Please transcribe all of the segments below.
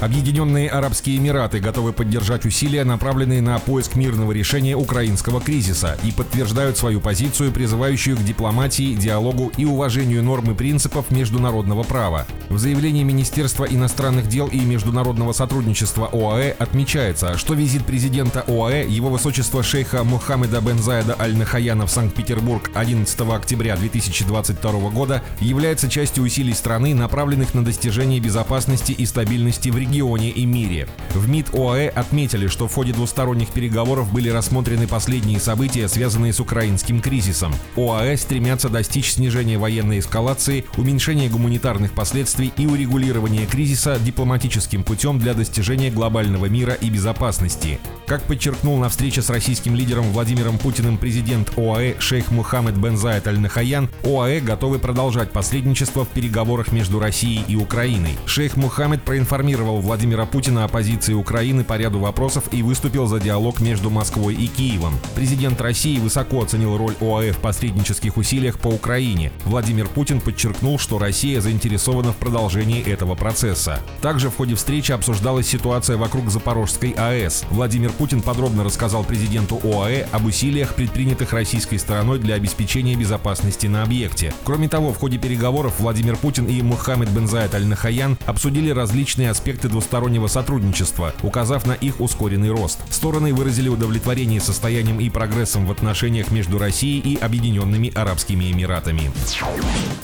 Объединенные Арабские Эмираты готовы поддержать усилия, направленные на поиск мирного решения украинского кризиса, и подтверждают свою позицию, призывающую к дипломатии, диалогу и уважению норм и принципов международного права. В заявлении Министерства иностранных дел и международного сотрудничества ОАЭ отмечается, что визит президента ОАЭ, его высочество шейха Мухаммеда бен Заеда Аль-Нахаяна в Санкт-Петербург 11 октября 2022 года является частью усилий страны, направленных на достижение безопасности и стабильности в регионе регионе и мире. В МИД ОАЭ отметили, что в ходе двусторонних переговоров были рассмотрены последние события, связанные с украинским кризисом. ОАЭ стремятся достичь снижения военной эскалации, уменьшения гуманитарных последствий и урегулирования кризиса дипломатическим путем для достижения глобального мира и безопасности. Как подчеркнул на встрече с российским лидером Владимиром Путиным президент ОАЭ шейх Мухаммед бен Заид Аль-Нахаян, ОАЭ готовы продолжать посредничество в переговорах между Россией и Украиной. Шейх Мухаммед проинформировал Владимира Путина о позиции Украины по ряду вопросов и выступил за диалог между Москвой и Киевом. Президент России высоко оценил роль ОАЭ в посреднических усилиях по Украине. Владимир Путин подчеркнул, что Россия заинтересована в продолжении этого процесса. Также в ходе встречи обсуждалась ситуация вокруг Запорожской АЭС. Владимир Путин подробно рассказал президенту ОАЭ об усилиях, предпринятых российской стороной для обеспечения безопасности на объекте. Кроме того, в ходе переговоров Владимир Путин и Мухаммед Бензаид Аль-Нахаян обсудили различные аспекты двустороннего сотрудничества, указав на их ускоренный рост. Стороны выразили удовлетворение состоянием и прогрессом в отношениях между Россией и Объединенными Арабскими Эмиратами.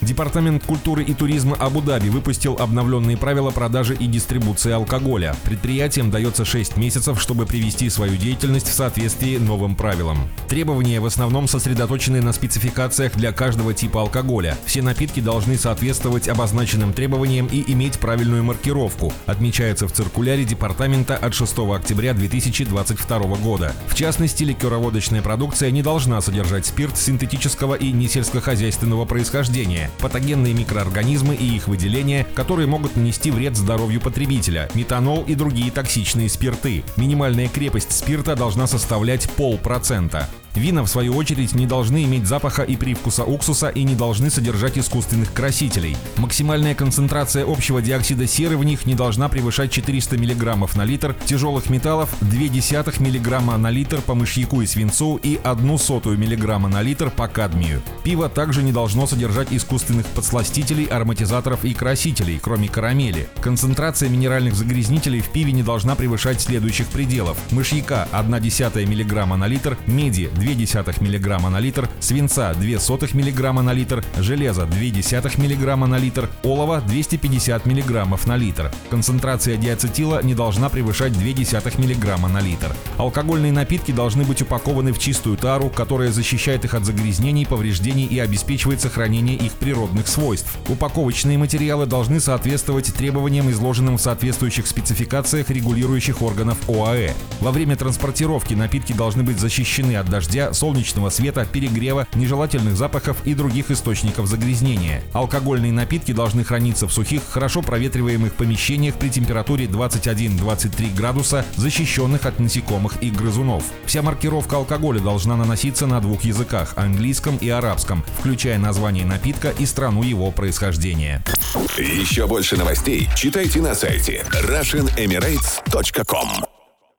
Департамент культуры и туризма Абу-Даби выпустил обновленные правила продажи и дистрибуции алкоголя. Предприятиям дается 6 месяцев, чтобы привести свою деятельность в соответствии новым правилам. Требования в основном сосредоточены на спецификациях для каждого типа алкоголя. Все напитки должны соответствовать обозначенным требованиям и иметь правильную маркировку, отмечается в циркуляре департамента от 6 октября 2022 года. В частности, ликероводочная продукция не должна содержать спирт синтетического и несельскохозяйственного происхождения, патогенные микроорганизмы и их выделения, которые могут нанести вред здоровью потребителя, метанол и другие токсичные спирты. Минимальная крепость спирта должна составлять полпроцента. Вина, в свою очередь, не должны иметь запаха и привкуса уксуса и не должны содержать искусственных красителей. Максимальная концентрация общего диоксида серы в них не должна превышать 400 мг на литр, тяжелых металлов 0,2 мг на литр по мышьяку и свинцу и 1,1 мг на литр по кадмию. Пиво также не должно содержать искусственных подсластителей, ароматизаторов и красителей, кроме карамели. Концентрация минеральных загрязнителей в пиве не должна превышать следующих пределов. Мышьяка 1,1 мг на литр, меди 0,2 мг на литр, свинца 0,02 мг на литр, железа 0,2 мг на литр, олова 250 мг на литр. Концентрация диацетила не должна превышать 0,2 мг на литр. Алкогольные напитки должны быть упакованы в чистую тару, которая защищает их от загрязнений, повреждений и обеспечивает сохранение их природных свойств. Упаковочные материалы должны соответствовать требованиям, изложенным в соответствующих спецификациях регулирующих органов ОАЭ. Во время транспортировки напитки должны быть защищены от дождя дождя, солнечного света, перегрева, нежелательных запахов и других источников загрязнения. Алкогольные напитки должны храниться в сухих, хорошо проветриваемых помещениях при температуре 21-23 градуса, защищенных от насекомых и грызунов. Вся маркировка алкоголя должна наноситься на двух языках – английском и арабском, включая название напитка и страну его происхождения. Еще больше новостей читайте на сайте RussianEmirates.com